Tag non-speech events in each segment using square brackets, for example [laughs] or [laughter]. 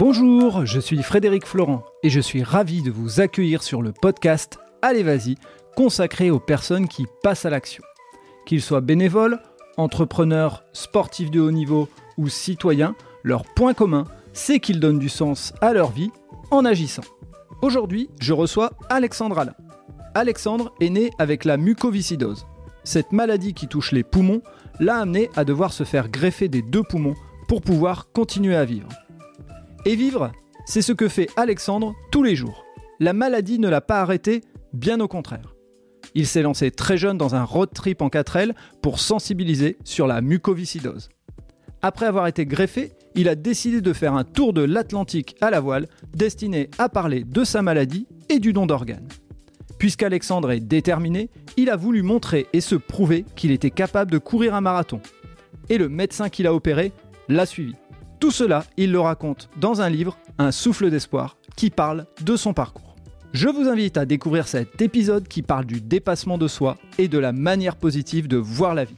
Bonjour, je suis Frédéric Florent et je suis ravi de vous accueillir sur le podcast Allez Vas-y, consacré aux personnes qui passent à l'action. Qu'ils soient bénévoles, entrepreneurs, sportifs de haut niveau ou citoyens, leur point commun, c'est qu'ils donnent du sens à leur vie en agissant. Aujourd'hui, je reçois Alexandre Alain. Alexandre est né avec la mucoviscidose. Cette maladie qui touche les poumons l'a amené à devoir se faire greffer des deux poumons pour pouvoir continuer à vivre. Et vivre, c'est ce que fait Alexandre tous les jours. La maladie ne l'a pas arrêté, bien au contraire. Il s'est lancé très jeune dans un road trip en 4L pour sensibiliser sur la mucoviscidose. Après avoir été greffé, il a décidé de faire un tour de l'Atlantique à la voile destiné à parler de sa maladie et du don d'organes. Puisqu'Alexandre est déterminé, il a voulu montrer et se prouver qu'il était capable de courir un marathon. Et le médecin qui l'a opéré l'a suivi. Tout cela, il le raconte dans un livre, Un souffle d'espoir, qui parle de son parcours. Je vous invite à découvrir cet épisode qui parle du dépassement de soi et de la manière positive de voir la vie.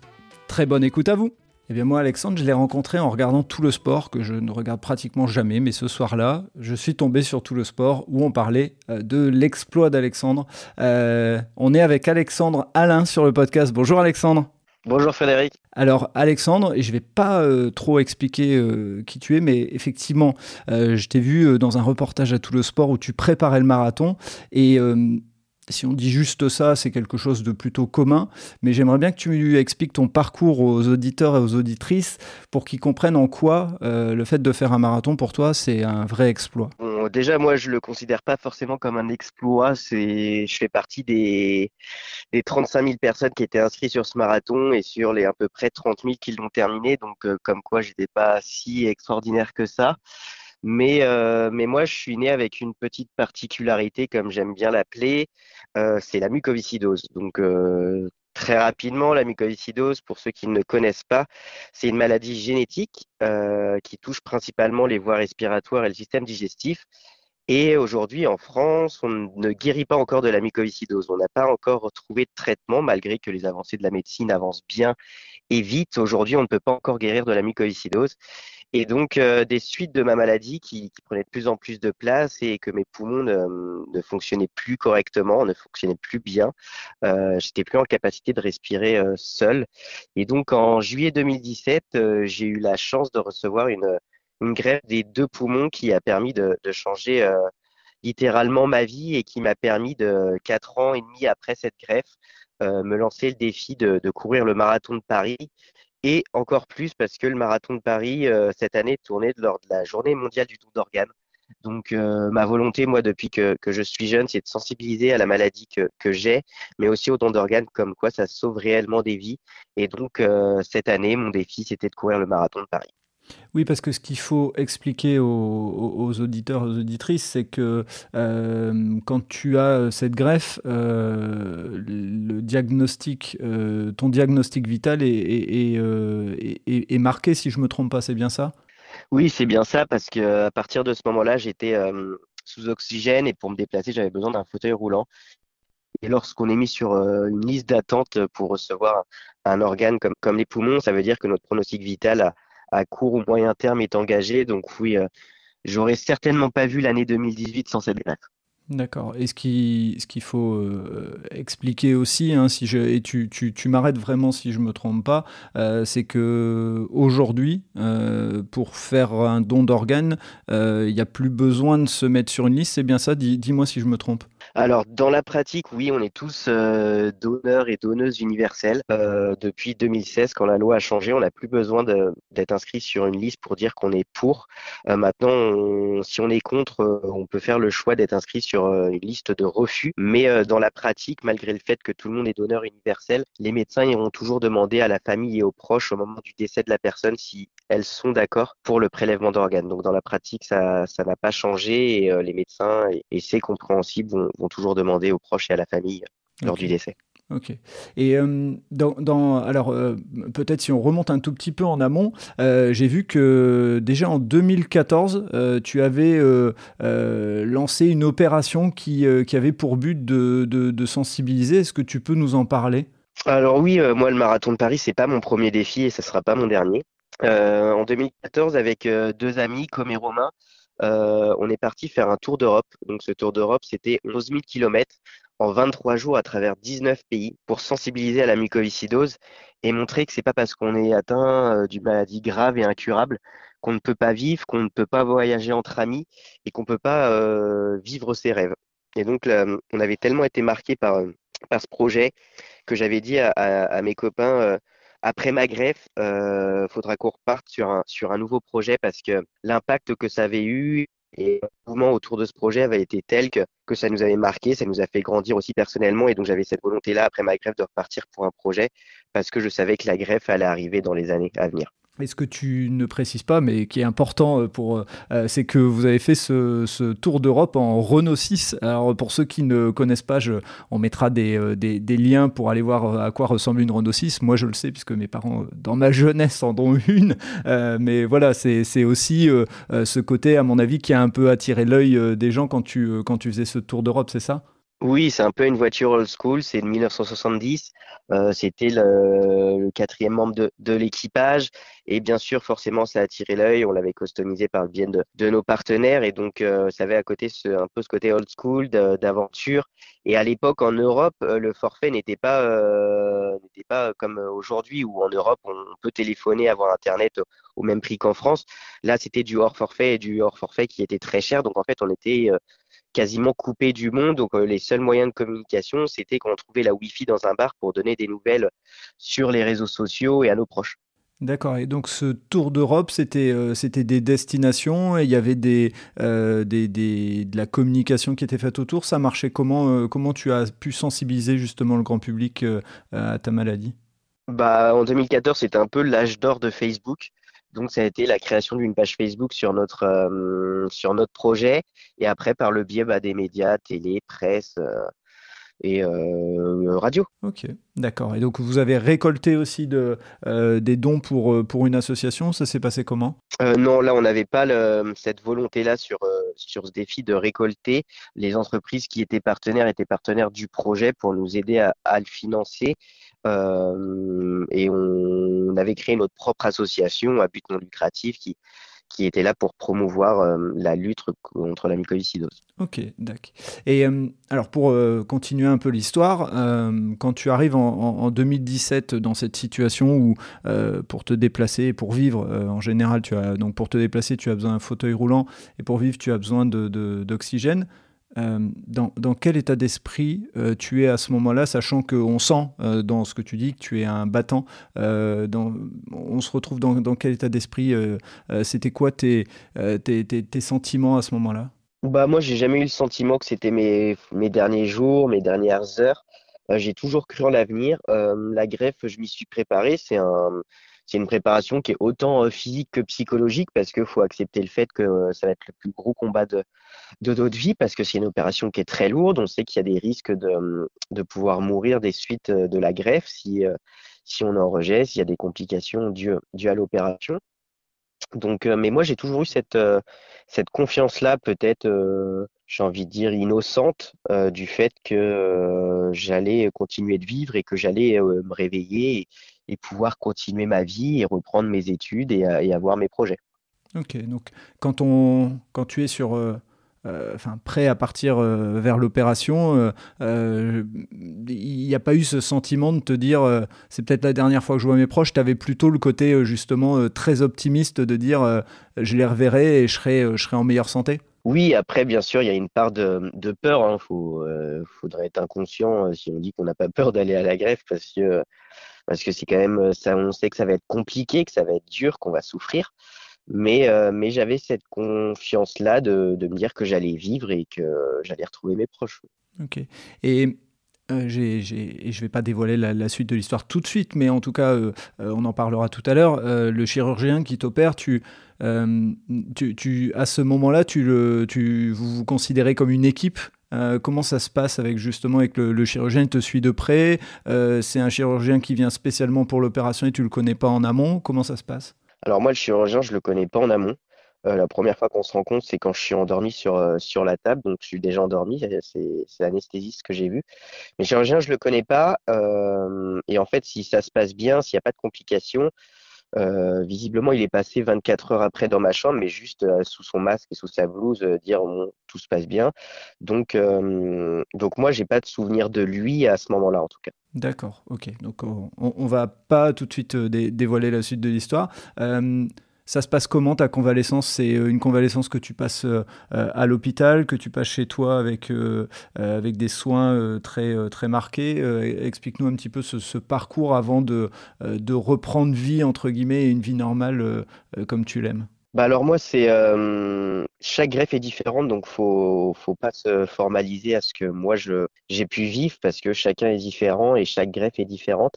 Très bonne écoute à vous eh bien moi, Alexandre, je l'ai rencontré en regardant tout le sport, que je ne regarde pratiquement jamais, mais ce soir-là, je suis tombé sur tout le sport où on parlait euh, de l'exploit d'Alexandre. Euh, on est avec Alexandre Alain sur le podcast. Bonjour Alexandre. Bonjour Frédéric. Alors Alexandre, je ne vais pas euh, trop expliquer qui tu es, mais effectivement, je t'ai vu dans un reportage à tout le sport où tu préparais le marathon et si on dit juste ça, c'est quelque chose de plutôt commun, mais j'aimerais bien que tu expliques ton parcours aux auditeurs et aux auditrices pour qu'ils comprennent en quoi euh, le fait de faire un marathon pour toi, c'est un vrai exploit. déjà, moi, je le considère pas forcément comme un exploit. C'est, je fais partie des, des 35 000 personnes qui étaient inscrites sur ce marathon et sur les à peu près 30 000 qui l'ont terminé. Donc, euh, comme quoi, j'étais pas si extraordinaire que ça. Mais, euh, mais moi, je suis né avec une petite particularité, comme j'aime bien l'appeler, euh, c'est la mucoviscidose. Donc, euh, très rapidement, la mucoviscidose, pour ceux qui ne connaissent pas, c'est une maladie génétique qui touche principalement les voies respiratoires et le système digestif. Et aujourd'hui, en France, on ne guérit pas encore de la mucoviscidose. On n'a pas encore trouvé de traitement, malgré que les avancées de la médecine avancent bien et vite. Aujourd'hui, on ne peut pas encore guérir de la mucoviscidose. Et donc, euh, des suites de ma maladie qui, qui, prenaient de plus en plus de place et que mes poumons ne, ne fonctionnaient plus correctement, ne fonctionnaient plus bien. Euh, J'étais plus en capacité de respirer euh, seul. Et donc, en juillet 2017, euh, j'ai eu la chance de recevoir une, une greffe des deux poumons qui a permis de, de changer euh, littéralement ma vie et qui m'a permis de quatre ans et demi après cette greffe me lancer le défi de, de courir le marathon de Paris et encore plus parce que le marathon de Paris euh, cette année tournait lors de la journée mondiale du don d'organes. Donc euh, ma volonté, moi, depuis que, je suis jeune, c'est de sensibiliser à la maladie que, que j'ai, mais aussi au don d'organes, comme quoi ça sauve réellement des vies. Et donc euh, cette année, mon défi, c'était de courir le marathon de Paris. Oui, parce que ce qu'il faut expliquer aux, auditeurs, aux auditrices, c'est que euh, quand tu as cette greffe, euh, le diagnostic, euh, ton diagnostic vital est, marqué, si je me trompe pas, c'est bien ça? Oui, c'est bien ça, parce qu'à partir de ce moment-là, j'étais sous oxygène et pour me déplacer, j'avais besoin d'un fauteuil roulant. Et lorsqu'on est mis sur une liste d'attente pour recevoir un organe comme, comme les poumons, ça veut dire que notre pronostic vital a à court ou moyen terme est engagé. Donc oui, euh, j'aurais certainement pas vu l'année 2018 sans cette greffe. D'accord. Et ce qu'il ce faut euh, expliquer aussi, hein, si je, et tu, tu, tu m'arrêtes vraiment si je me trompe pas, euh, c'est que aujourd'hui, pour faire un don d'organes, il n'y a plus besoin de se mettre sur une liste. C'est bien ça? Dis-moi si je me trompe. Alors, dans la pratique, oui, on est tous euh, donneurs et donneuses universelles. Euh, depuis 2016, quand la loi a changé, on n'a plus besoin d'être inscrit sur une liste pour dire qu'on est pour. Euh, maintenant, si on est contre, on peut faire le choix d'être inscrit sur une liste de refus. Mais dans la pratique, malgré le fait que tout le monde est donneur universel, les médecins iront toujours demander à la famille et aux proches au moment du décès de la personne si elles sont d'accord pour le prélèvement d'organes. Donc, dans la pratique, ça n'a pas changé et les médecins, et, et c'est compréhensible, vont, vont toujours demander aux proches et à la famille lors du décès. Ok. Et euh, dans, alors euh, peut-être si on remonte un tout petit peu en amont, euh, j'ai vu que déjà en 2014, tu avais lancé une opération qui, qui, avait pour but de, de, sensibiliser. Est-ce que tu peux nous en parler? Alors oui, moi le marathon de Paris, c'est pas mon premier défi et ce sera pas mon dernier. en 2014, avec deux amis, comme et Romain, on est parti faire un tour d'Europe. Donc ce tour d'Europe, c'était 11 000 km en 23 jours à travers 19 pays pour sensibiliser à la mucoviscidose et montrer que c'est pas parce qu'on est atteint d'une maladie grave et incurable qu'on ne peut pas vivre, qu'on ne peut pas voyager entre amis et qu'on ne peut pas vivre ses rêves. Et donc, on avait tellement été marqué par, par ce projet que j'avais dit à, mes copains, après ma greffe, il faudra qu'on reparte sur un, sur un nouveau projet parce que l'impact que ça avait eu et le mouvement autour de ce projet avait été tel que, que ça nous avait marqué, ça nous a fait grandir aussi personnellement. Et donc, j'avais cette volonté-là, après ma greffe, de repartir pour un projet parce que je savais que la greffe allait arriver dans les années à venir. Et ce que tu ne précises pas, mais qui est important euh, pour, euh, euh, c'est que vous avez fait ce, tour d'Europe en Renault 6. Alors pour ceux qui ne connaissent pas, on mettra des, liens pour aller voir à quoi ressemble une Renault 6. Moi, je le sais puisque mes parents, dans ma jeunesse, en ont [laughs] une. mais voilà, c'est aussi ce côté, à mon avis, qui a un peu attiré l'œil des gens quand tu faisais ce tour d'Europe, c'est ça? Oui, c'est un peu une voiture old school, c'est de 1970. Euh, c'était le, quatrième membre de, l'équipage et bien sûr, forcément, ça a attiré l'œil. On l'avait customisé par le biais de, nos partenaires et donc euh, ça avait à côté ce, un peu ce côté old school d'aventure. Et à l'époque, en Europe, euh, le forfait n'était pas n'était pas comme aujourd'hui où en Europe on peut téléphoner, avoir internet au, même prix qu'en France. Là, c'était du hors forfait et du hors forfait qui était très cher. Donc en fait, on était quasiment coupé du monde. Donc euh, les seuls moyens de communication, c'était quand on trouvait la Wi-Fi dans un bar pour donner des nouvelles sur les réseaux sociaux et à nos proches. D'accord. Et donc ce tour d'Europe, c'était euh, c'était des destinations et il y avait des, euh, des, des, de la communication qui était faite autour. Ça marchait comment Comment tu as pu sensibiliser justement le grand public à ta maladie? Bah, En 2014, c'était un peu l'âge d'or de Facebook. Donc, ça a été la création d'une page Facebook sur notre, euh, sur notre projet. Et après, par le biais bah, des médias, télé, presse euh, et euh, radio. Ok, d'accord. Et donc, vous avez récolté aussi de, des dons pour, pour une association. Ça s'est passé comment? Non, là, on n'avait pas cette volonté-là sur, sur ce défi de récolter. Les entreprises qui étaient partenaires étaient partenaires du projet pour nous aider à, à le financer. Euh, et on, avait créé notre propre association à but non lucratif qui, qui était là pour promouvoir euh, la lutte contre la mucoviscidose. Ok, d'accord. Et euh, alors pour continuer un peu l'histoire, quand tu arrives en, 2017 dans cette situation où pour te déplacer pour vivre, en général, tu as donc pour te déplacer, tu as besoin d'un fauteuil roulant et pour vivre, tu as besoin d'oxygène. Euh, dans, quel état d'esprit euh, tu es à ce moment-là, sachant qu'on sent euh, dans ce que tu dis que tu es un battant On se retrouve dans, quel état d'esprit C'était quoi tes, sentiments à ce moment-là? Bah, Moi, j'ai jamais eu le sentiment que c'était mes, mes derniers jours, mes dernières heures. j'ai toujours cru en l'avenir. la greffe, je m'y suis préparé. C'est un c'est une préparation qui est autant physique que psychologique parce qu'il faut accepter le fait que ça va être le plus gros combat de, de notre vie parce que c'est une opération qui est très lourde. On sait qu'il y a des risques de, de pouvoir mourir des suites de la greffe si, si on en rejette, s'il y a des complications dues, dues à l'opération. Donc, mais moi, j'ai toujours eu cette, cette confiance-là, peut-être, j'ai envie de dire, innocente, du fait que j'allais continuer de vivre et que j'allais me réveiller et, pouvoir continuer ma vie et reprendre mes études et, et avoir mes projets. Ok, donc quand, on, quand tu es sur euh, enfin prêt à partir euh, vers l'opération, euh, il n'y a pas eu ce sentiment de te dire c'est peut-être la dernière fois que je vois mes proches. Tu avais plutôt le côté justement très optimiste de dire je les reverrai et je serai, je serai en meilleure santé? Oui, après, bien sûr, il y a une part de, de peur. Il hein. Faudrait être inconscient si on dit qu'on n'a pas peur d'aller à la greffe parce que parce que c'est quand même ça. On sait que ça va être compliqué, que ça va être dur, qu'on va souffrir. Mais, euh, j'avais cette confiance-là de, me dire que j'allais vivre et que j'allais retrouver mes proches. Ok. Et euh, je ne vais pas dévoiler la, suite de l'histoire tout de suite, mais en tout cas, euh, on en parlera tout à l'heure. le chirurgien qui t'opère, à ce moment-là, tu tu, vous vous considérez comme une équipe? Comment ça se passe avec justement avec le, le chirurgien? Il te suit de près. C'est un chirurgien qui vient spécialement pour l'opération et tu le connais pas en amont. Comment ça se passe? Alors moi, le chirurgien, je le connais pas en amont. Euh, la première fois qu'on se rencontre, c'est quand je suis endormi sur, euh, sur la table, donc je suis déjà endormi, c'est l'anesthésiste que j'ai vu. Mais chirurgien, je le connais pas, euh, et en fait, si ça se passe bien, s'il n'y a pas de complications, visiblement, il est passé 24 heures après dans ma chambre, mais juste sous son masque et sous sa blouse, dire tout se passe bien. Donc, donc moi, j'ai pas de souvenir de lui à ce moment-là, en tout cas. D'accord, ok. Donc on, on, va pas tout de suite dévoiler la suite de l'histoire. Ça se passe comment ta convalescence? C'est euh, une convalescence que tu passes euh, à l'hôpital, que tu passes chez toi avec, euh, avec des soins très, très marqués? Explique-nous un petit peu ce, parcours avant de, de reprendre vie, entre guillemets, et une vie normale comme tu l'aimes. Bah alors moi c'est chaque greffe est différente donc faut faut pas se formaliser à ce que moi je j'ai pu vivre parce que chacun est différent et chaque greffe est différente.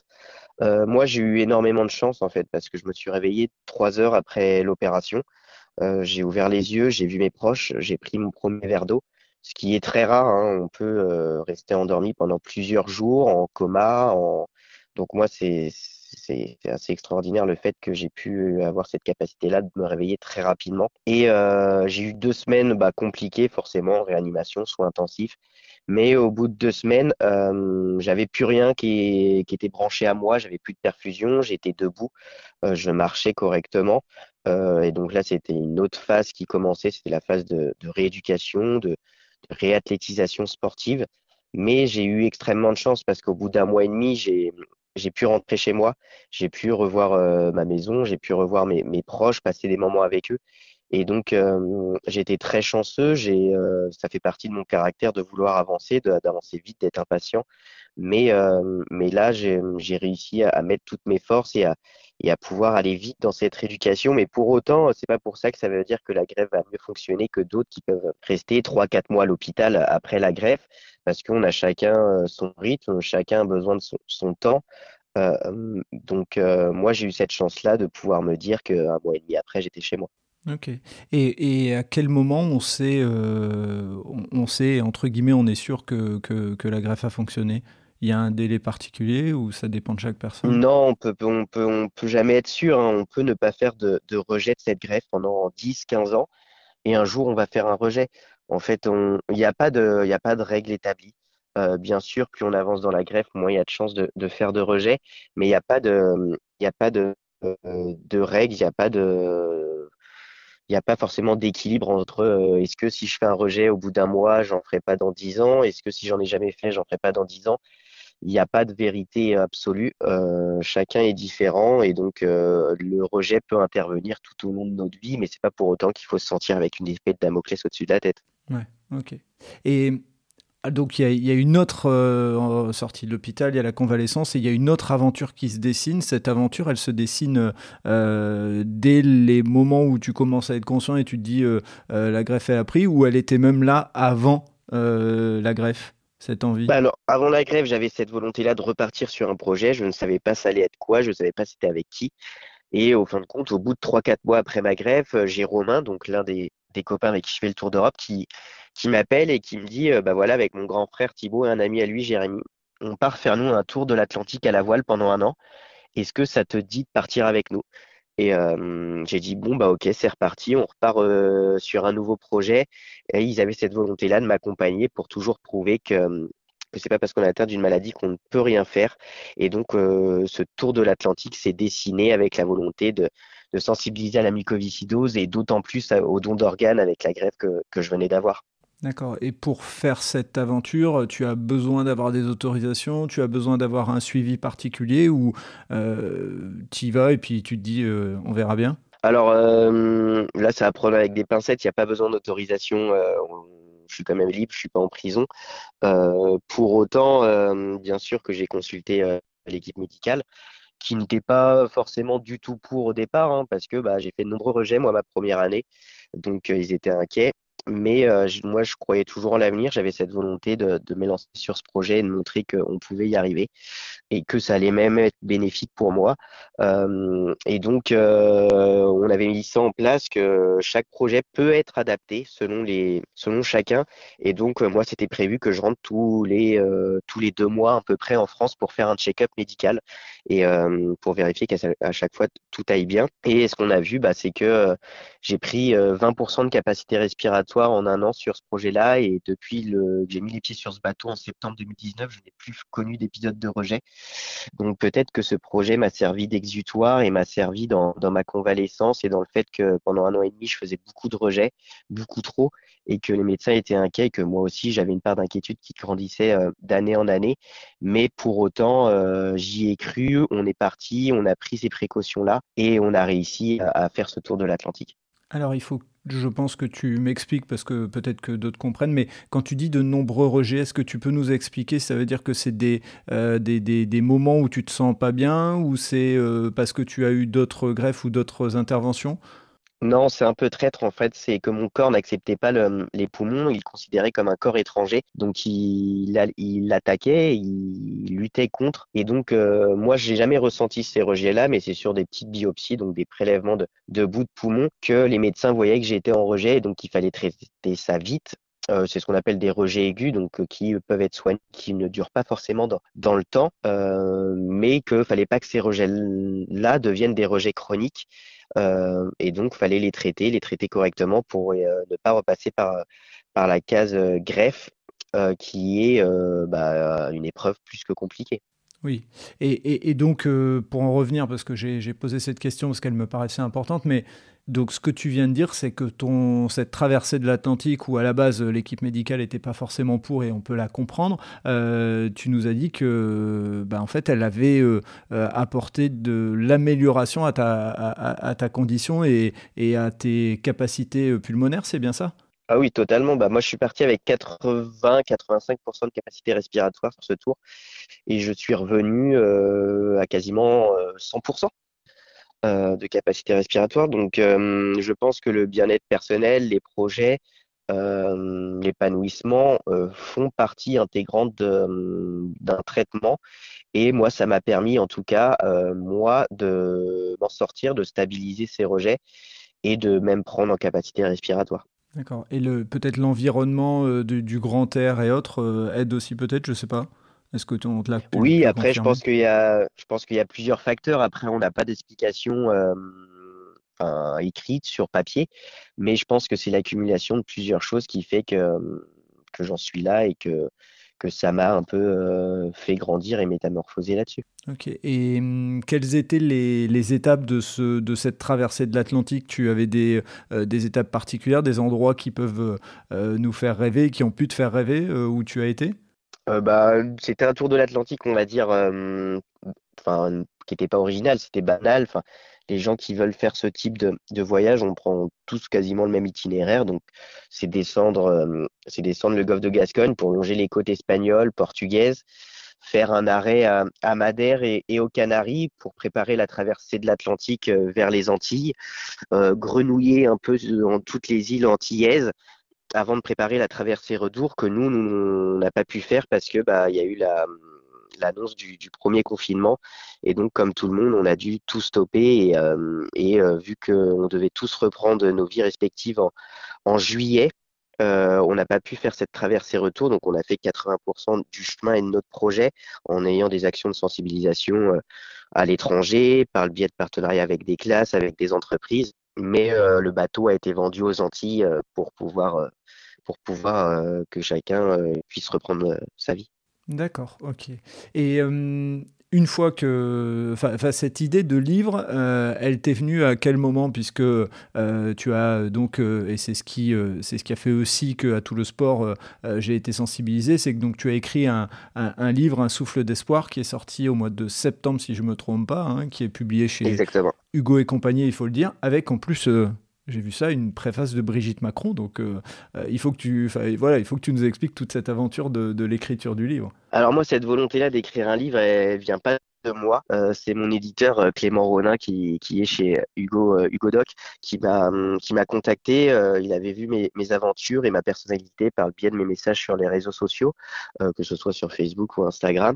Euh, moi, j'ai eu énormément de chance en fait parce que je me suis réveillé trois heures après l'opération. Euh, j'ai ouvert les yeux, j'ai vu mes proches, j'ai pris mon premier verre d'eau, ce qui est très rare. Hein. On peut euh, rester endormi pendant plusieurs jours en coma. En... Donc moi, c'est c'est assez extraordinaire le fait que j'ai pu avoir cette capacité-là de me réveiller très rapidement. Et euh, j'ai eu deux semaines bah, compliquées forcément, réanimation, soins intensifs. Mais au bout de deux semaines, euh, j'avais plus rien qui, était branché à moi, j'avais plus de perfusion, j'étais debout, euh, je marchais correctement. Euh, et donc là, c'était une autre phase qui commençait, c'était la phase de, de rééducation, de, de, réathlétisation sportive. Mais j'ai eu extrêmement de chance parce qu'au bout d'un mois et demi, j'ai j'ai pu rentrer chez moi, j'ai pu revoir euh, ma maison, j'ai pu revoir mes, mes, proches, passer des moments avec eux. Et donc, euh, j'ai été très chanceux. J'ai, euh, ça fait partie de mon caractère de vouloir avancer, d'avancer vite, d'être impatient. Mais, euh, mais là, j'ai réussi à, mettre toutes mes forces et à, et à pouvoir aller vite dans cette rééducation. Mais pour autant, c'est pas pour ça que ça veut dire que la greffe va mieux fonctionner que d'autres qui peuvent rester trois, quatre mois à l'hôpital après la greffe, parce qu'on a chacun son rythme, chacun a besoin de son, temps. Euh, donc, moi, j'ai eu cette chance-là de pouvoir me dire qu'un mois et demi après, j'étais chez moi. Ok. Et, et, à quel moment on sait, euh, on, sait, entre guillemets, on est sûr que, que, que, la greffe a fonctionné? Il y a un délai particulier ou ça dépend de chaque personne? Non, on peut, peut, jamais être sûr. Hein. On peut ne pas faire de, rejet de cette greffe pendant 10, 15 ans et un jour on va faire un rejet. En fait, il n'y a, pas de, a règle établie. Euh, bien sûr, plus on avance dans la greffe, moins il y a de chances de, faire de rejet, mais il n'y a pas de, euh, règles, il n'y a pas de il n'y a pas forcément d'équilibre entre euh, est-ce que si je fais un rejet au bout d'un mois, j'en ferai pas dans dix ans, est-ce que si j'en ai jamais fait, j'en ferai pas dans dix ans? Il n'y a pas de vérité absolue. Euh, chacun est différent et donc euh, le rejet peut intervenir tout au long de notre vie, mais c'est pas pour autant qu'il faut se sentir avec une épée de Damoclès au-dessus de la tête. Ouais, ok. Et ah, donc il y, a une autre euh, sortie de l'hôpital, il y a la convalescence et il y a une autre aventure qui se dessine. Cette aventure, elle se dessine dès les moments où tu commences à être conscient et tu te dis la greffe est appris ou elle était même là avant la greffe? Cette envie bah alors, avant la greffe, j'avais cette volonté-là de repartir sur un projet. Je ne savais pas ça allait être quoi, je ne savais pas c'était avec qui. Et au fin de compte, au bout de 3-4 mois après ma greffe, j'ai Romain, donc l'un des, copains avec qui je fais le tour d'Europe, qui, m'appelle et qui me dit euh, bah voilà, avec mon grand frère Thibaut et un ami à lui, Jérémy, on part faire nous un tour de l'Atlantique à la voile pendant un an. Est-ce que ça te dit de partir avec nous? Et euh, j'ai dit bon bah ok, c'est reparti, on repart sur un nouveau projet. Et ils avaient cette volonté-là de m'accompagner pour toujours prouver que que c'est pas parce qu'on est atteint d'une maladie qu'on ne peut rien faire. Et donc, ce tour de l'Atlantique s'est dessiné avec la volonté de, sensibiliser à la mucoviscidose et d'autant plus au don d'organes avec la que, que je venais d'avoir. D'accord. Et pour faire cette aventure, tu as besoin d'avoir des autorisations, tu as besoin d'avoir un suivi particulier ou euh, tu y vas et puis tu te dis euh, on verra bien? Alors euh, là, ça va prendre avec des pincettes, il n'y a pas besoin d'autorisation. je suis quand même libre, je suis pas en prison. pour autant, bien sûr que j'ai consulté l'équipe médicale qui n'était pas forcément du tout pour au départ, hein, parce que bah, j'ai fait de nombreux rejets, moi, ma première année. Donc, ils étaient inquiets. Mais euh, moi, je croyais toujours en l'avenir. J'avais cette volonté de, de m'élancer sur ce projet et de montrer qu'on pouvait y arriver et que ça allait même être bénéfique pour moi. Euh, et donc, euh, on avait mis ça en place que chaque projet peut être adapté selon les, selon chacun. Et donc, moi, c'était prévu que je rentre tous les, tous les deux mois à peu près en France pour faire un check-up médical et pour vérifier qu'à chaque fois tout aille bien. Et ce qu'on a vu, bah, c'est que j'ai pris 20% de capacité respiratoire respiratoire en un an sur ce projet-là. Et depuis le, que j'ai mis les pieds sur ce bateau en septembre 2019, je n'ai plus connu d'épisode de rejet. Donc peut-être que ce projet m'a servi d'exutoire et m'a servi dans, ma convalescence et dans le fait que pendant un an et demi, je faisais beaucoup de rejets, beaucoup trop, et que les médecins étaient inquiets, que moi aussi, j'avais une part d'inquiétude qui grandissait euh, d'année en année. Mais pour autant, euh, j'y ai cru, on est parti, on a pris ces précautions-là et on a réussi à faire ce tour de l'Atlantique. Alors il faut, je pense que tu m'expliques parce que peut-être que d'autres comprennent, mais quand tu dis de nombreux rejets, est-ce que tu peux nous expliquer? Ça veut dire que c'est des, euh, des, moments où tu te sens pas bien ou c'est euh, parce que tu as eu d'autres greffes ou d'autres interventions? Non, c'est un peu traître en fait. C'est que mon corps n'acceptait pas les poumons. Il considérait comme un corps étranger. Donc il, il l'attaquait, il luttait contre. Et donc euh, moi, j'ai jamais ressenti ces rejets-là, mais c'est sur des petites biopsies, donc des prélèvements de, de bouts de poumons, que les médecins voyaient que j'étais en rejet. Et donc il fallait traiter ça vite. Euh, c'est ce qu'on appelle des rejets aigus, donc euh, qui peuvent être soignés, qui ne durent pas forcément dans, le temps, euh, mais qu'il fallait pas que ces rejets-là deviennent des rejets chroniques euh, et donc, fallait les traiter, les traiter correctement pour euh, ne pas repasser par, par la case euh, greffe, qui est bah, une épreuve plus que compliquée. Oui, et, et, donc pour en revenir, parce que j'ai posé cette question parce qu'elle me paraissait importante, mais donc ce que tu viens de dire, c'est que ton, cette traversée de l'Atlantique, où à la base l'équipe médicale n'était pas forcément pour, et on peut la comprendre, euh, tu nous as dit que ben, en fait elle avait euh, euh, apporté de l'amélioration à ta, à, ta condition et, et à tes capacités pulmonaires, c'est bien ça? Ah oui, totalement. Bah, moi, je suis parti avec 80-85% de capacité respiratoire sur ce tour et je suis revenu à quasiment 100%. Euh, de capacité respiratoire. Donc, euh, je pense que le bien-être personnel, les projets, euh, l'épanouissement font partie intégrante d'un traitement. Et moi, ça m'a permis, en tout cas, moi, de m'en sortir, de stabiliser ces rejets et de même prendre en capacité respiratoire. D'accord. Et peut-être l'environnement du, du, grand air et autres aide aussi peut-être, je ne sais pas. Est-ce que on te l'a Oui, après, je pense qu'il y a, je pense qu'il y a plusieurs facteurs. Après, on n'a pas d'explication euh, écrite sur papier, mais je pense que c'est l'accumulation de plusieurs choses qui fait que, que j'en suis là et que, que ça m'a un peu euh, fait grandir et métamorphoser là-dessus. Ok. Et hum, quelles étaient les, les, étapes de, ce, de cette traversée de l'Atlantique? Tu avais des, euh, des étapes particulières, des endroits qui peuvent nous faire rêver, qui ont pu te faire rêver, où tu as été? Euh, bah, c'était un tour de l'Atlantique, on va dire, euh, qui n'était pas original, c'était banal. Les gens qui veulent faire ce type de, de, voyage, on prend tous quasiment le même itinéraire. Donc, c'est descendre, euh, c'est descendre le golfe de Gascogne pour longer les côtes espagnoles, portugaises, faire un arrêt à, à Madère et, et, aux Canaries pour préparer la traversée de l'Atlantique vers les Antilles, grenouiller un peu dans toutes les îles antillaises avant de préparer la traversée retour que nous, nous, on n'a pas pu faire parce que bah il y a eu la l'annonce du, du, premier confinement. Et donc comme tout le monde on a dû tout stopper et, euh, et euh, vu qu'on devait tous reprendre nos vies respectives en, en juillet euh, on n'a pas pu faire cette traversée retour. Donc on a fait 80% du chemin et de notre projet en ayant des actions de sensibilisation euh, à l'étranger par le biais de partenariats avec des classes avec des entreprises mais euh, le bateau a été vendu aux Antilles euh, pour pouvoir, euh, pour pouvoir que chacun puisse reprendre sa vie. D'accord, ok. Et une fois que cette idée de livre, elle t'est venue à quel moment? Puisque tu as donc, et c'est ce, qui, c'est ce qui a fait aussi qu'à tout le sport, j'ai été sensibilisé, c'est que donc, tu as écrit un, un, livre, Un souffle d'espoir, qui est sorti au mois de septembre, si je ne me trompe pas, hein, qui est publié chez Exactement. Hugo et compagnie, il faut le dire, avec en plus euh, j'ai vu ça, une préface de Brigitte Macron. Donc, euh, euh, il, faut que tu, voilà, il faut que tu nous expliques toute cette aventure de, de l'écriture du livre. Alors, moi, cette volonté-là d'écrire un livre, elle vient pas de moi. Euh, c'est mon éditeur euh, Clément Ronin qui, qui est chez Hugo euh, Hugo Doc qui m'a hum, qui m'a contacté. il avait vu mes, aventures et ma personnalité par le biais de mes messages sur les réseaux sociaux, que ce soit sur Facebook ou Instagram.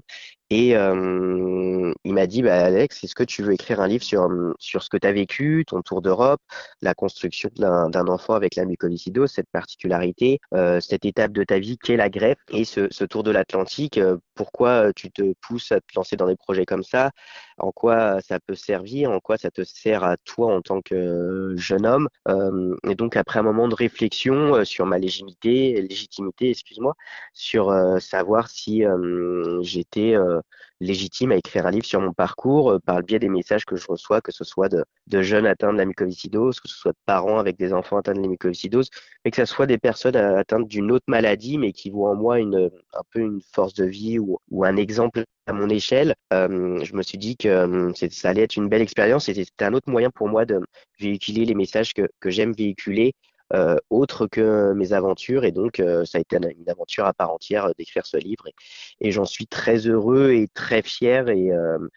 Et euh, il m'a dit, bah, Alex, est-ce que tu veux écrire un livre sur, hum, sur ce que tu as vécu, ton tour d'Europe, la construction d'un enfant avec la mucoviscidose, cette particularité, cette étape de ta vie qu'est la greffe et ce, ce tour de l'Atlantique pourquoi tu te pousses à te lancer dans des projets comme ça, en quoi ça peut servir, en quoi ça te sert à toi en tant que jeune homme? et donc après un moment de réflexion sur ma légitimité, légitimité, excuse-moi, sur savoir si j'étais légitime à écrire un livre sur mon parcours euh, par le biais des messages que je reçois, que ce soit de, de jeunes atteints de la mucoviscidose, que ce soit de parents avec des enfants atteints de la mucoviscidose, mais que ce soit des personnes atteintes d'une autre maladie, mais qui voient en moi une, un peu une force de vie ou, ou un exemple à mon échelle. Euh, je me suis dit que euh, ça allait être une belle expérience et c'était un autre moyen pour moi de véhiculer les messages que, que j'aime véhiculer euh, autre que mes aventures. Et donc, euh, ça a été une aventure à part entière euh, d'écrire ce livre. Et, j'en suis très heureux et très fier. Et,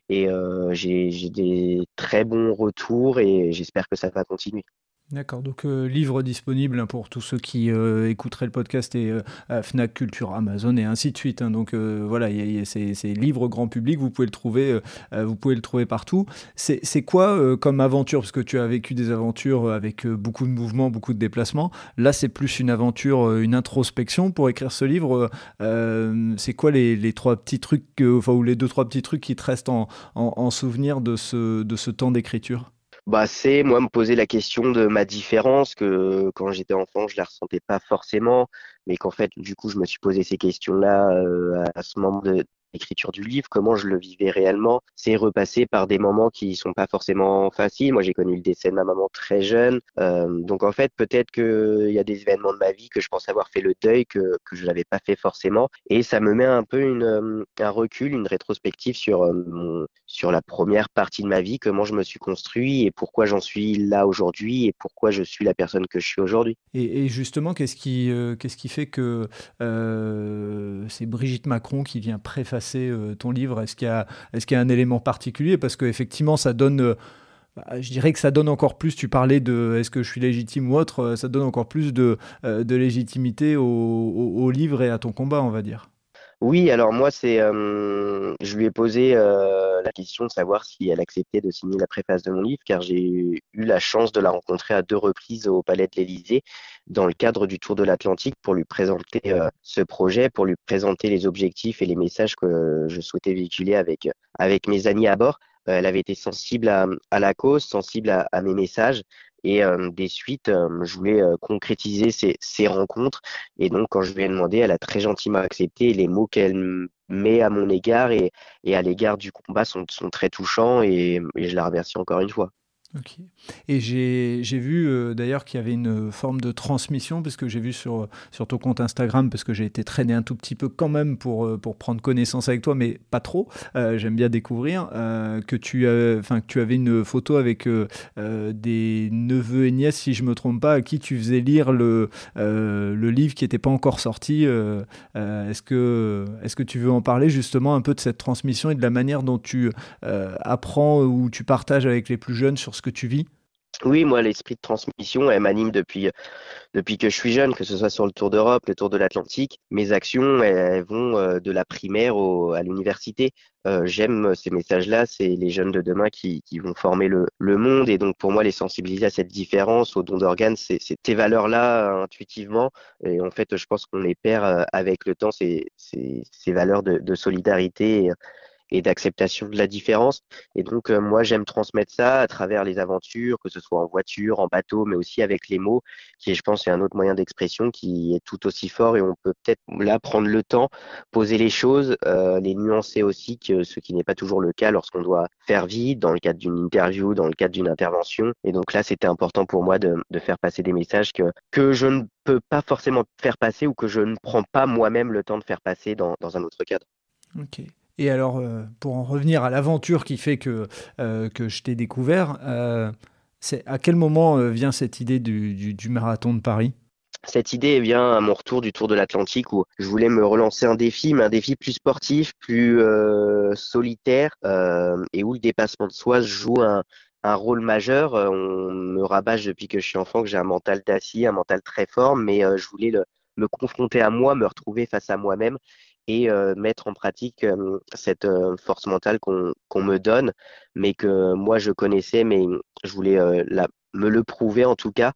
et j'ai des très bons retours et j'espère que ça va continuer. D'accord, donc euh, livre disponible pour tous ceux qui euh, écouteraient le podcast et euh, Fnac, Culture, Amazon et ainsi de suite. Hein. donc voilà, c'est livre grand public, vous pouvez le trouver, vous pouvez le trouver partout. C'est quoi comme aventure? Parce que tu as vécu des aventures avec beaucoup de mouvements, beaucoup de déplacements. Là, c'est plus une aventure, une introspection pour écrire ce livre. c'est quoi les, trois petits trucs, enfin ou les deux trois petits trucs qui te restent en, en souvenir de ce temps d'écriture? Bah, c'est moi me poser la question de ma différence, que quand j'étais enfant, je la ressentais pas forcément, mais qu'en fait, du coup, je me suis posé ces questions-là euh, à ce moment de, l'écriture du livre, comment je le vivais réellement, c'est repasser par des moments qui sont pas forcément faciles. Moi, j'ai connu le décès de ma maman très jeune, euh, donc en fait, peut-être qu'il y a des événements de ma vie que je pense avoir fait le deuil que que je n'avais pas fait forcément, et ça me met un peu une, euh, un recul, une rétrospective sur euh, sur la première partie de ma vie, comment je me suis construit et pourquoi j'en suis là aujourd'hui et pourquoi je suis la personne que je suis aujourd'hui. Et, justement, qu'est-ce qui qu'est-ce qui fait que c'est Brigitte Macron qui vient préfacer euh, ton livre Est-ce qu'il y, a, est qu'il y un élément particulier? Parce qu'effectivement, ça donne... Euh, bah, je dirais que ça donne encore plus, tu parlais de est-ce que je suis légitime ou autre, euh, ça donne encore plus de, légitimité au, au, livre et à ton combat, on va dire. Oui, alors moi, c'est, euh, je lui ai posé euh, la question de savoir si elle acceptait de signer la préface de mon livre, car j'ai eu la chance de la rencontrer à deux reprises au Palais de l'Élysée dans le cadre du Tour de l'Atlantique pour lui présenter euh, ce projet, pour lui présenter les objectifs et les messages que je souhaitais véhiculer avec avec mes amis à bord. elle avait été sensible à, la cause, sensible à mes messages, et euh, des suites, euh, je voulais euh, concrétiser ces, ces, rencontres. Et donc, quand je lui ai demandé, elle a très gentiment accepté. les mots qu'elle met à mon égard et, et à l'égard du combat sont, sont très touchants et, et je la remercie encore une fois. Ok. Et j'ai vu euh, d'ailleurs qu'il y avait une forme de transmission, parce que j'ai vu sur, sur ton compte Instagram, parce que j'ai été traîné un tout petit peu quand même pour, euh, pour prendre connaissance avec toi, mais pas trop. Euh, j'aime bien découvrir que, tu que tu avais une photo avec des neveux et nièces, si je me trompe pas, à qui tu faisais lire le, le livre qui n'était pas encore sorti. Est-ce que, est que tu veux en parler justement un peu de cette transmission et de la manière dont tu apprends ou tu partages avec les plus jeunes sur ce que tu vis? Oui, moi, l'esprit de transmission, elle m'anime depuis, depuis que je suis jeune, que ce soit sur le Tour d'Europe, le Tour de l'Atlantique. Mes actions, elles, vont euh, de la primaire à l'université. Euh, j'aime ces messages-là, c'est les jeunes de demain qui, vont former le, monde. Et donc, pour moi, les sensibiliser à cette différence, au don d'organes, c'est ces valeurs-là intuitivement. Et en fait, je pense qu'on les perd euh, avec le temps, ces, valeurs de solidarité. Et, d'acceptation de la différence. Et donc, euh, moi, j'aime transmettre ça à travers les aventures, que ce soit en voiture, en bateau, mais aussi avec les mots, qui, je pense, est un autre moyen d'expression qui est tout aussi fort. Et on peut peut-être là prendre le temps, poser les choses, euh, les nuancer aussi, que ce qui n'est pas toujours le cas lorsqu'on doit faire vite dans le cadre d'une interview, dans le cadre d'une intervention. Et donc là, c'était important pour moi de, de faire passer des messages que, que je ne peux pas forcément faire passer ou que je ne prends pas moi-même le temps de faire passer dans, dans un autre cadre. Ok. Et alors, euh, pour en revenir à l'aventure qui fait que, euh, que je t'ai découvert, euh, à quel moment vient cette idée du, du, marathon de Paris? Cette idée vient à mon retour du Tour de l'Atlantique où je voulais me relancer un défi, mais un défi plus sportif, plus solitaire, et où le dépassement de soi joue un, un rôle majeur. On me rabâche depuis que je suis enfant que j'ai un mental d'acier, un mental très fort, mais je voulais me confronter à moi, me retrouver face à moi-même et euh, mettre en pratique cette force mentale qu'on me donne, mais que moi je connaissais, mais je voulais la me le prouver en tout cas.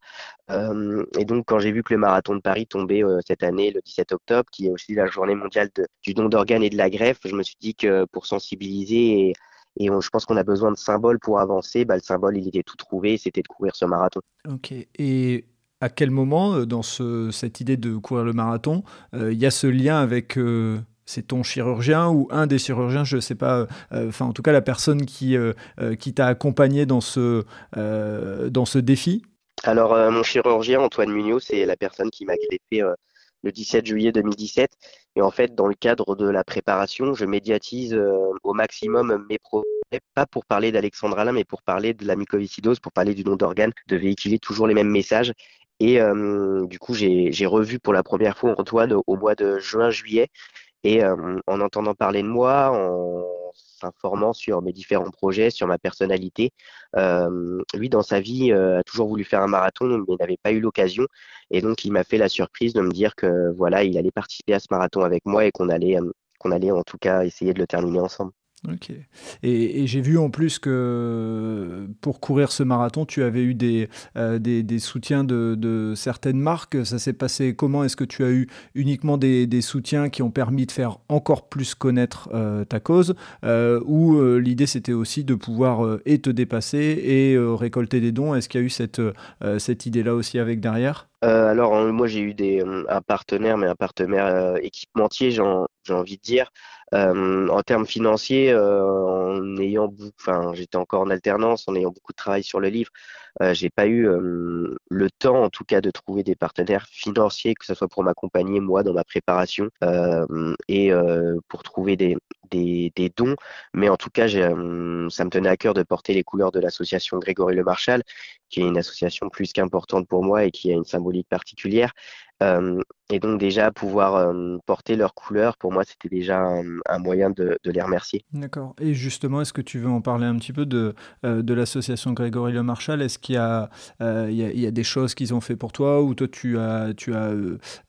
et donc quand j'ai vu que le marathon de Paris tombait cette année, le 17 octobre, qui est aussi la journée mondiale du don d'organes et de la greffe, je me suis dit que pour sensibiliser et, et je pense qu'on a besoin de symboles pour avancer, bah, le symbole il était tout trouvé, c'était de courir ce marathon. Ok. Et à quel moment, dans ce, cette idée de courir le marathon, il y a ce lien avec c'est ton chirurgien ou un des chirurgiens, je ne sais pas, euh, enfin en tout cas la personne qui, euh, euh, qui t'a accompagné dans ce, dans ce défi? Alors mon chirurgien Antoine Mugnot, c'est la personne qui m'a greffé le 17 juillet 2017. Et en fait, dans le cadre de la préparation, je médiatise au maximum mes projets, pas pour parler d'Alexandre Alain, mais pour parler de la mucoviscidose, pour parler du don d'organes, de véhiculer toujours les mêmes messages. Et du coup, j'ai revu pour la première fois Antoine au mois de juin-juillet. Et euh, en entendant parler de moi, en s'informant sur mes différents projets, sur ma personnalité, euh, lui, dans sa vie, euh, a toujours voulu faire un marathon, mais n'avait pas eu l'occasion. Et donc, il m'a fait la surprise de me dire que voilà, il allait participer à ce marathon avec moi et qu'on allait, qu'on allait en tout cas essayer de le terminer ensemble. Ok. Et, j'ai vu en plus que pour courir ce marathon, tu avais eu des, euh, des, soutiens de, certaines marques. Ça s'est passé comment? Est-ce que tu as eu uniquement des, soutiens qui ont permis de faire encore plus connaître euh, ta cause euh, Ou l'idée c'était aussi de pouvoir et te dépasser et récolter des dons? Est-ce qu'il y a eu cette, cette idée-là aussi avec derrière? Alors moi j'ai eu des, un partenaire, mais un partenaire équipementier, j'ai envie de dire. Euh, en termes financiers, euh, en ayant, enfin, j'étais encore en alternance, en ayant beaucoup de travail sur le livre, euh, j'ai pas eu le temps, en tout cas, de trouver des partenaires financiers, que ce soit pour m'accompagner moi dans ma préparation et pour trouver des, des, des, dons. Mais en tout cas, ça me tenait à cœur de porter les couleurs de l'association Grégory Le Marchal, qui est une association plus qu'importante pour moi et qui a une symbolique particulière. Et donc déjà pouvoir porter leurs couleurs, pour moi, c'était déjà un, moyen de, les remercier. D'accord. Et justement, est-ce que tu veux en parler un petit peu de, de l'association Grégory Le Marchal? Est-ce qu'il y, a, y, a, des choses qu'ils ont fait pour toi ou toi tu as, tu as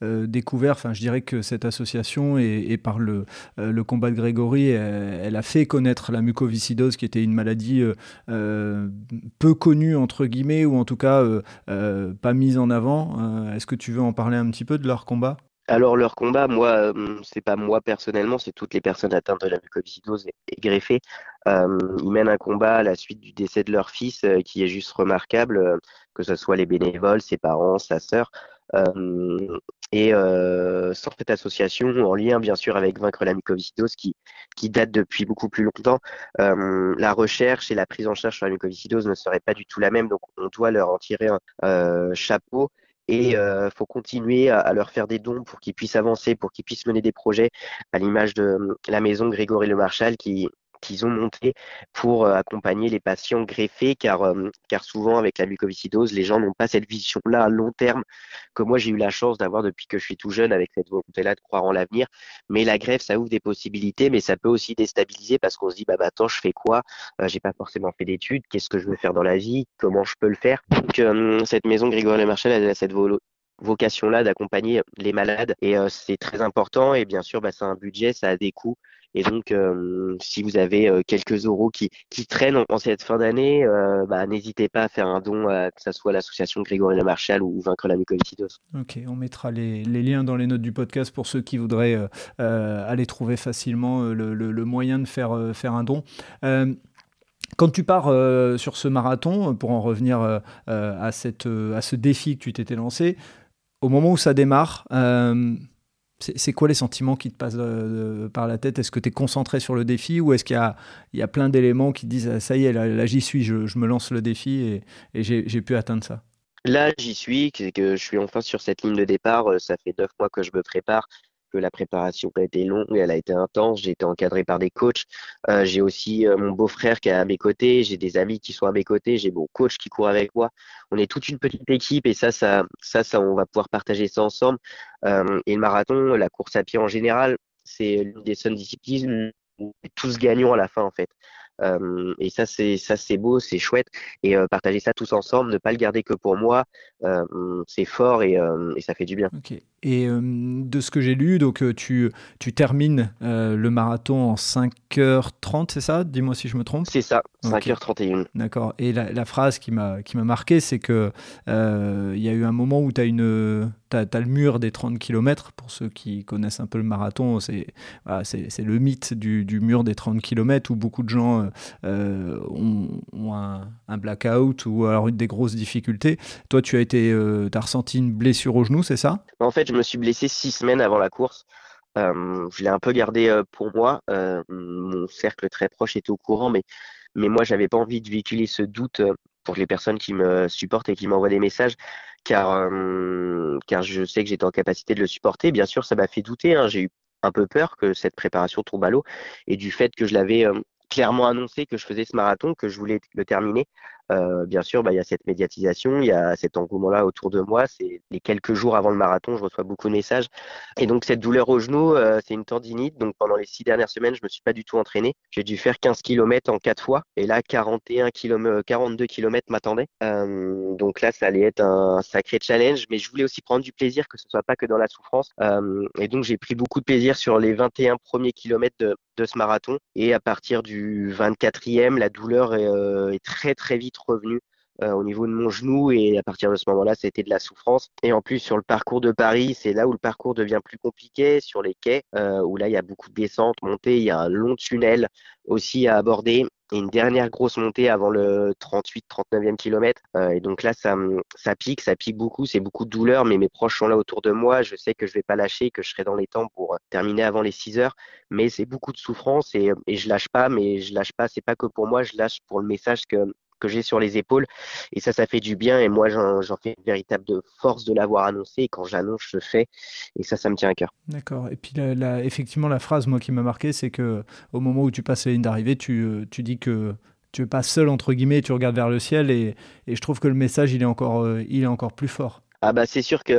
découvert, enfin je dirais que cette association et, par le, le combat de Grégory, elle, a fait connaître la mucoviscidose qui était une maladie peu connue entre guillemets ou en tout cas pas mise en avant. est-ce que tu veux en parler un petit peu de leur combat? Alors leur combat, moi, euh, c'est pas moi personnellement, c'est toutes les personnes atteintes de la mucoviscidose et, greffées. Euh, ils mènent un combat à la suite du décès de leur fils euh, qui est juste remarquable, que ce soit les bénévoles, ses parents, sa sœur. et sans cette association, en lien bien sûr avec Vaincre la mucoviscidose qui, qui date depuis beaucoup plus longtemps, la recherche et la prise en charge sur la mucoviscidose ne seraient pas du tout la même. Donc on doit leur en tirer un chapeau et il euh, faut continuer à, leur faire des dons pour qu'ils puissent avancer, pour qu'ils puissent mener des projets, à l'image de euh, la maison Grégory Le Marchal qui qu'ils ont monté pour euh, accompagner les patients greffés, car, euh, car souvent avec la mucoviscidose, les gens n'ont pas cette vision-là à long terme que moi j'ai eu la chance d'avoir depuis que je suis tout jeune avec cette volonté-là de croire en l'avenir. Mais la greffe, ça ouvre des possibilités, mais ça peut aussi déstabiliser parce qu'on se dit, bah, bah attends, je fais quoi? Euh, J'ai pas forcément fait d'études, qu'est-ce que je veux faire dans la vie? Comment je peux le faire? Donc cette maison Grégory Marchal, elle a cette vocation-là d'accompagner les malades et c'est très important et bien sûr bah, c'est un budget, ça a des coûts et donc, euh, si vous avez euh, quelques euros qui, qui traînent en, cette fin d'année, euh, bah, n'hésitez pas à faire un don, que ce soit l'association Grégory Le Marchal ou Vaincre la mucoviscidose. Ok, on mettra les, liens dans les notes du podcast pour ceux qui voudraient aller trouver facilement le, le, moyen de faire, faire un don. Quand tu pars sur ce marathon, pour en revenir à, cette, à ce défi que tu t'étais lancé, au moment où ça démarre, c'est quoi les sentiments qui te passent euh, par la tête? Est-ce que tu es concentré sur le défi ou est-ce qu'il y, a, plein d'éléments qui te disent ah, ça y est, là, j'y suis, je, me lance le défi et, j'ai pu atteindre ça? Là, j'y suis, que je suis enfin sur cette ligne de départ. Euh, ça fait neuf mois que je me prépare que la préparation a été longue, elle a été intense. J'ai été encadré par des coachs. Euh, j'ai aussi euh, mon beau-frère qui est à mes côtés. J'ai des amis qui sont à mes côtés. J'ai mon coach qui court avec moi. On est toute une petite équipe et ça, ça, ça, ça, on va pouvoir partager ça ensemble. Euh, et le marathon, la course à pied en général, c'est l'une des seules disciplines où on est tous gagnants à la fin en fait. Et ça, c'est ça, c'est beau, c'est chouette. Et partager ça tous ensemble, ne pas le garder que pour moi, c'est fort et, ça fait du bien. Ok. Et de ce que j'ai lu, donc tu, tu termines le marathon en 5h30, c'est ça? Dis-moi si je me trompe. C'est ça, 5h31. D'accord. Et la, la, phrase qui m'a marqué, c'est que il y a eu un moment où tu as une tu as, le mur des 30 km. Pour ceux qui connaissent un peu le marathon, c'est voilà, le mythe du, du, mur des 30 km où beaucoup de gens euh, ont, un, blackout ou alors une des grosses difficultés. Toi, tu as, été, euh, as ressenti une blessure au genou, c'est ça? En fait, je me suis blessé six semaines avant la course. Euh, je l'ai un peu gardé pour moi. mon cercle très proche était au courant, mais, mais moi, j'avais pas envie de véhiculer ce doute pour les personnes qui me supportent et qui m'envoient des messages, car, euh, je sais que j'étais en capacité de le supporter. Bien sûr, ça m'a fait douter. Hein. J'ai eu un peu peur que cette préparation tombe à l'eau et du fait que je l'avais euh, clairement annoncé que je faisais ce marathon, que je voulais le terminer. Euh, bien sûr, bah, il y a cette médiatisation, il y a cet engouement-là autour de moi. C'est les quelques jours avant le marathon, je reçois beaucoup de messages. Et donc cette douleur au genou, euh, c'est une tendinite. Donc pendant les six dernières semaines, je me suis pas du tout entraîné. J'ai dû faire 15 km en quatre fois. Et là, 41 km, 42 km m'attendaient. Euh, donc là, ça allait être un sacré challenge. Mais je voulais aussi prendre du plaisir, que ce soit pas que dans la souffrance. et donc j'ai pris beaucoup de plaisir sur les 21 premiers kilomètres de, de ce marathon. Et à partir du 24e, la douleur est, est très très vite revenu euh, au niveau de mon genou et à partir de ce moment-là, c'était de la souffrance. Et en plus, sur le parcours de Paris, c'est là où le parcours devient plus compliqué, sur les quais, euh, où là, il y a beaucoup de descentes, montées, il y a un long tunnel aussi à aborder et une dernière grosse montée avant le 38-39e kilomètre. Euh, et donc là, ça, ça pique, ça pique beaucoup, c'est beaucoup de douleur, mais mes proches sont là autour de moi. Je sais que je vais pas lâcher, que je serai dans les temps pour terminer avant les 6 heures, mais c'est beaucoup de souffrance et, et je lâche pas, mais je lâche pas, c'est pas que pour moi, je lâche pour le message que que j'ai sur les épaules. Et ça, ça fait du bien. Et moi, j'en fais une véritable force de l'avoir annoncé. Et quand j'annonce, je fais. Et ça, ça me tient à cœur. D'accord. Et puis, effectivement, la phrase, moi, qui m'a marqué, c'est que au moment où tu passes la ligne d'arrivée, tu, euh, tu dis que tu es pas seul, entre guillemets, tu regardes vers le ciel. Et, et je trouve que le message, il est encore, euh, il est encore plus fort. Ah bah c'est sûr que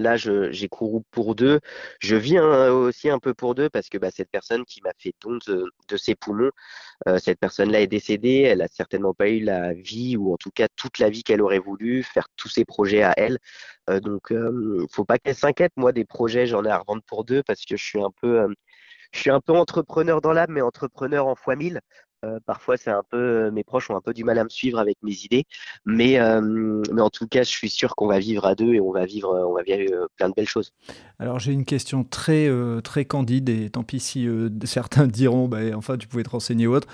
là j'ai couru pour deux. Je vis aussi un peu pour deux parce que bah, cette personne qui m'a fait don de, ses poumons, cette personne-là est décédée. Elle a certainement pas eu la vie ou en tout cas toute la vie qu'elle aurait voulu faire tous ses projets à elle. Euh, donc euh, faut pas qu'elle s'inquiète. Moi des projets j'en ai à revendre pour deux parce que je suis un peu je suis un peu entrepreneur dans l'âme, mais entrepreneur en fois mille. Euh, parfois, c'est un peu, mes proches ont un peu du mal à me suivre avec mes idées, mais, euh, mais en tout cas, je suis sûr qu'on va vivre à deux et on va vivre, on va vivre euh, plein de belles choses. Alors, j'ai une question très, très candide et tant pis si certains [laughs] diront, bah, enfin, tu pouvais te renseigner ou autre.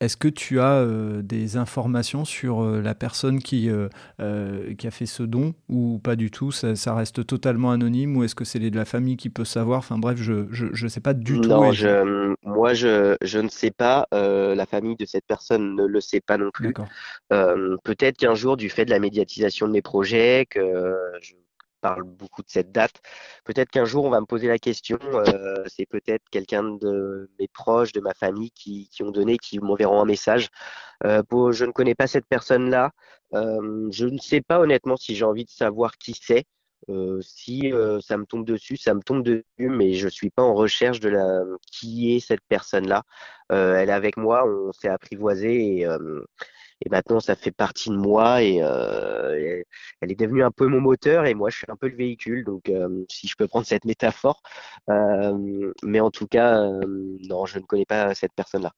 Est-ce que tu as euh, des informations sur euh, la personne qui, euh, qui a fait ce don ou pas du tout? Ça, reste totalement anonyme ou est-ce que c'est de la famille qui peut savoir? Enfin bref, je ne sais pas du tout. Je, moi je, je, ne sais pas. la famille de cette personne ne le sait pas non plus. Peut-être qu'un jour, du fait de la médiatisation de mes projets, que je parle beaucoup de cette date. Peut-être qu'un jour, on va me poser la question. Euh, c'est peut-être quelqu'un de mes proches, de ma famille qui, qui ont donné, qui m'enverront un message. Euh, je ne connais pas cette personne-là. Euh, je ne sais pas honnêtement si j'ai envie de savoir qui c'est. Si ça me tombe dessus, ça me tombe dessus, mais je suis pas en recherche de la qui est cette personne-là. Elle est avec moi, on s'est apprivoisé et et maintenant ça fait partie de moi euh, et, elle est devenue un peu mon moteur et moi je suis un peu le véhicule donc euh, si je peux prendre cette métaphore euh, mais en tout cas non je ne connais pas cette personne là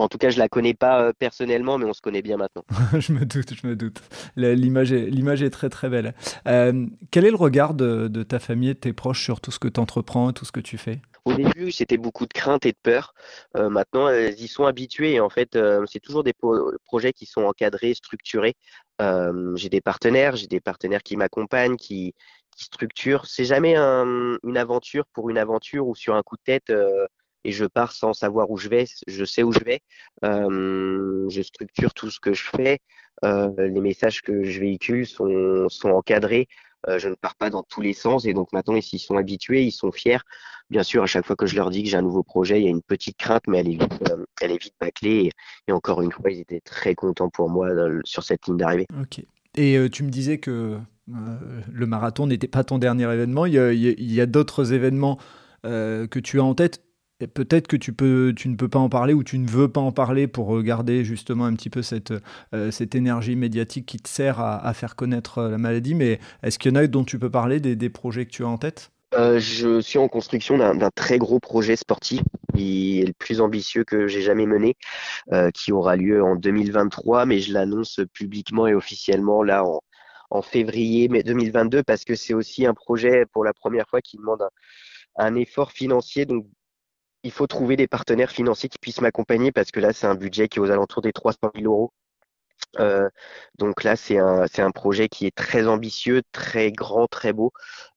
en tout cas, je la connais pas personnellement, mais on se connaît bien maintenant. [laughs] je me doute, je me doute. L'image est, l'image est très très belle. quel est le regard de, de, ta famille et de tes proches sur tout ce que tu entreprends, tout ce que tu fais? Au début, c'était beaucoup de crainte et de peur. Euh, maintenant, elles y sont habituées en fait, euh, c'est toujours des projets qui sont encadrés, structurés. Euh, j'ai des partenaires, j'ai des partenaires qui m'accompagnent, qui, structurent. C'est jamais une aventure pour une aventure ou sur un coup de tête et je pars sans savoir où je vais. Je sais où je vais. je structure tout ce que je fais. les messages que je véhicule sont encadrés. Euh, je ne pars pas dans tous les sens et donc maintenant ils s'y sont habitués, ils sont fiers. Bien sûr, à chaque fois que je leur dis que j'ai un nouveau projet, il y a une petite crainte, mais elle est vite, euh, elle est bâclée. Et, encore une fois, ils étaient très contents pour moi sur cette ligne d'arrivée. Ok. Et euh, tu me disais que le marathon n'était pas ton dernier événement. Il y a d'autres événements que tu as en tête? Peut-être que tu, ne peux pas en parler ou tu ne veux pas en parler pour garder justement un petit peu cette, cette énergie médiatique qui te sert à, faire connaître la maladie. Mais est-ce qu'il y en a dont tu peux parler, des, projets que tu as en tête? Je suis en construction d'un très gros projet sportif qui est le plus ambitieux que j'ai jamais mené, qui aura lieu en 2023, mais je l'annonce publiquement et officiellement là en, février 2022 parce que c'est aussi un projet pour la première fois qui demande un, effort financier. Il faut trouver des partenaires financiers qui puissent m'accompagner parce que là, c'est un budget qui est aux alentours des 300 000 euros. Euh, donc là, c'est un, projet qui est très ambitieux, très grand, très beau,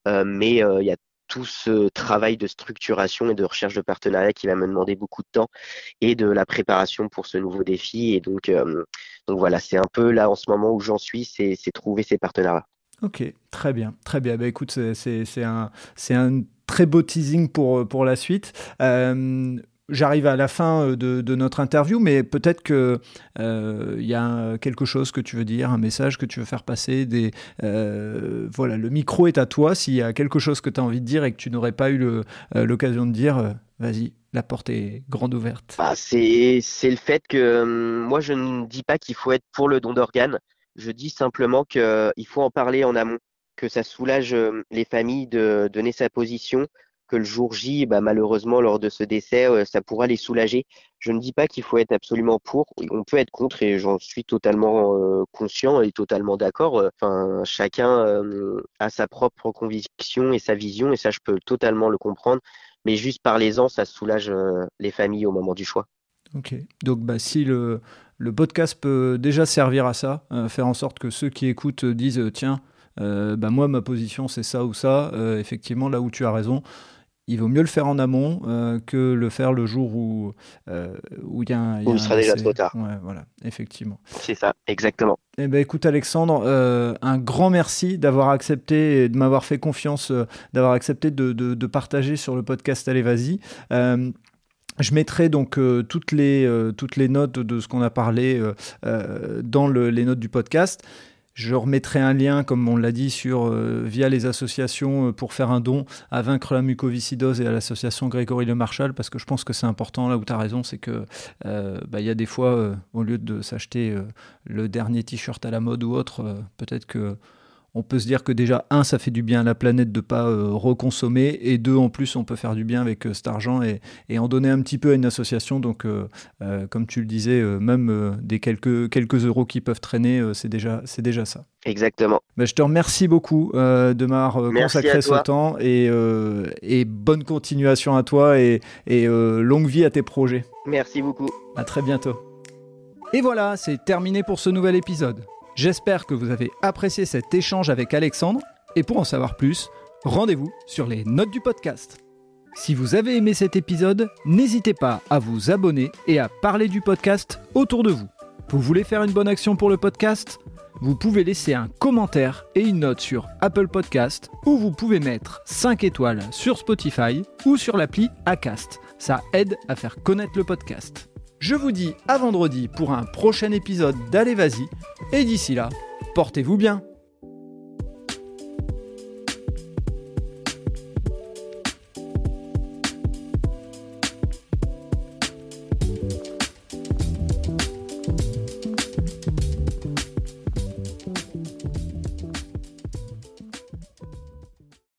euh, mais euh, il y a tout ce travail de structuration et de recherche de partenariat qui va me demander beaucoup de temps et de la préparation pour ce nouveau défi. Et donc, donc voilà, c'est un peu là en ce moment où j'en suis, c'est trouver ces partenariats. Ok, très bien, très bien. Bah, écoute, c'est un, un très beau teasing pour, pour la suite. Euh, j'arrive à la fin euh, de, notre interview, mais peut-être qu'il euh, y a quelque chose que tu veux dire, un message que tu veux faire passer. Des, euh, voilà, le micro est à toi. S'il y a quelque chose que tu as envie de dire et que tu n'aurais pas eu l'occasion de dire, vas-y, la porte est grande ouverte. Bah, c'est le fait que moi, je ne dis pas qu'il faut être pour le don d'organes. Je dis simplement qu'il faut en parler en amont, que ça soulage les familles de donner sa position, que le jour J, bah, malheureusement, lors de ce décès, euh, ça pourra les soulager. Je ne dis pas qu'il faut être absolument pour, on peut être contre et j'en suis totalement euh, conscient et totalement d'accord. Enfin, chacun euh, a sa propre conviction et sa vision et ça, je peux totalement le comprendre. Mais juste parlez-en, ça soulage les familles au moment du choix. Ok, donc bah, si le, le podcast peut déjà servir à ça, faire en sorte que ceux qui écoutent disent tiens, bah, moi ma position c'est ça ou ça, effectivement là où tu as raison, il vaut mieux le faire en amont euh, que le faire le jour où euh, où il y a un. Où il sera déjà trop tard. Ouais, voilà, effectivement. C'est ça, exactement. Eh ben, écoute Alexandre, euh, un grand merci d'avoir accepté et de m'avoir fait confiance, d'avoir accepté de, de, partager sur le podcast Allez Vas-y. Je mettrai donc toutes, les, toutes les notes de ce qu'on a parlé dans les notes du podcast. Je remettrai un lien, comme on l'a dit, sur, euh, via les associations euh, pour faire un don à Vaincre la mucoviscidose et à l'association Grégory Le Marchal, parce que je pense que c'est important, là où tu as raison, c'est que euh, bah, il y a des fois, au lieu de s'acheter le dernier t-shirt à la mode ou autre, peut-être que on peut se dire que déjà, un, ça fait du bien à la planète de ne pas euh, reconsommer, et deux, en plus, on peut faire du bien avec euh, cet argent et, en donner un petit peu à une association. Donc, euh, comme tu le disais, même des quelques, quelques euros qui peuvent traîner, c'est déjà, déjà ça. Exactement. Ben, je te remercie beaucoup de m'avoir consacré ce temps et, et, bonne continuation à toi et, et longue vie à tes projets. Merci beaucoup. À très bientôt. Et voilà, c'est terminé pour ce nouvel épisode. J'espère que vous avez apprécié cet échange avec Alexandre et pour en savoir plus, rendez-vous sur les notes du podcast. Si vous avez aimé cet épisode, n'hésitez pas à vous abonner et à parler du podcast autour de vous. Vous voulez faire une bonne action pour le podcast? Vous pouvez laisser un commentaire et une note sur Apple Podcast ou vous pouvez mettre 5 étoiles sur Spotify ou sur l'appli Acast. Ça aide à faire connaître le podcast. Je vous dis à vendredi pour un prochain épisode d'Allez Vas-y, et d'ici là, portez-vous bien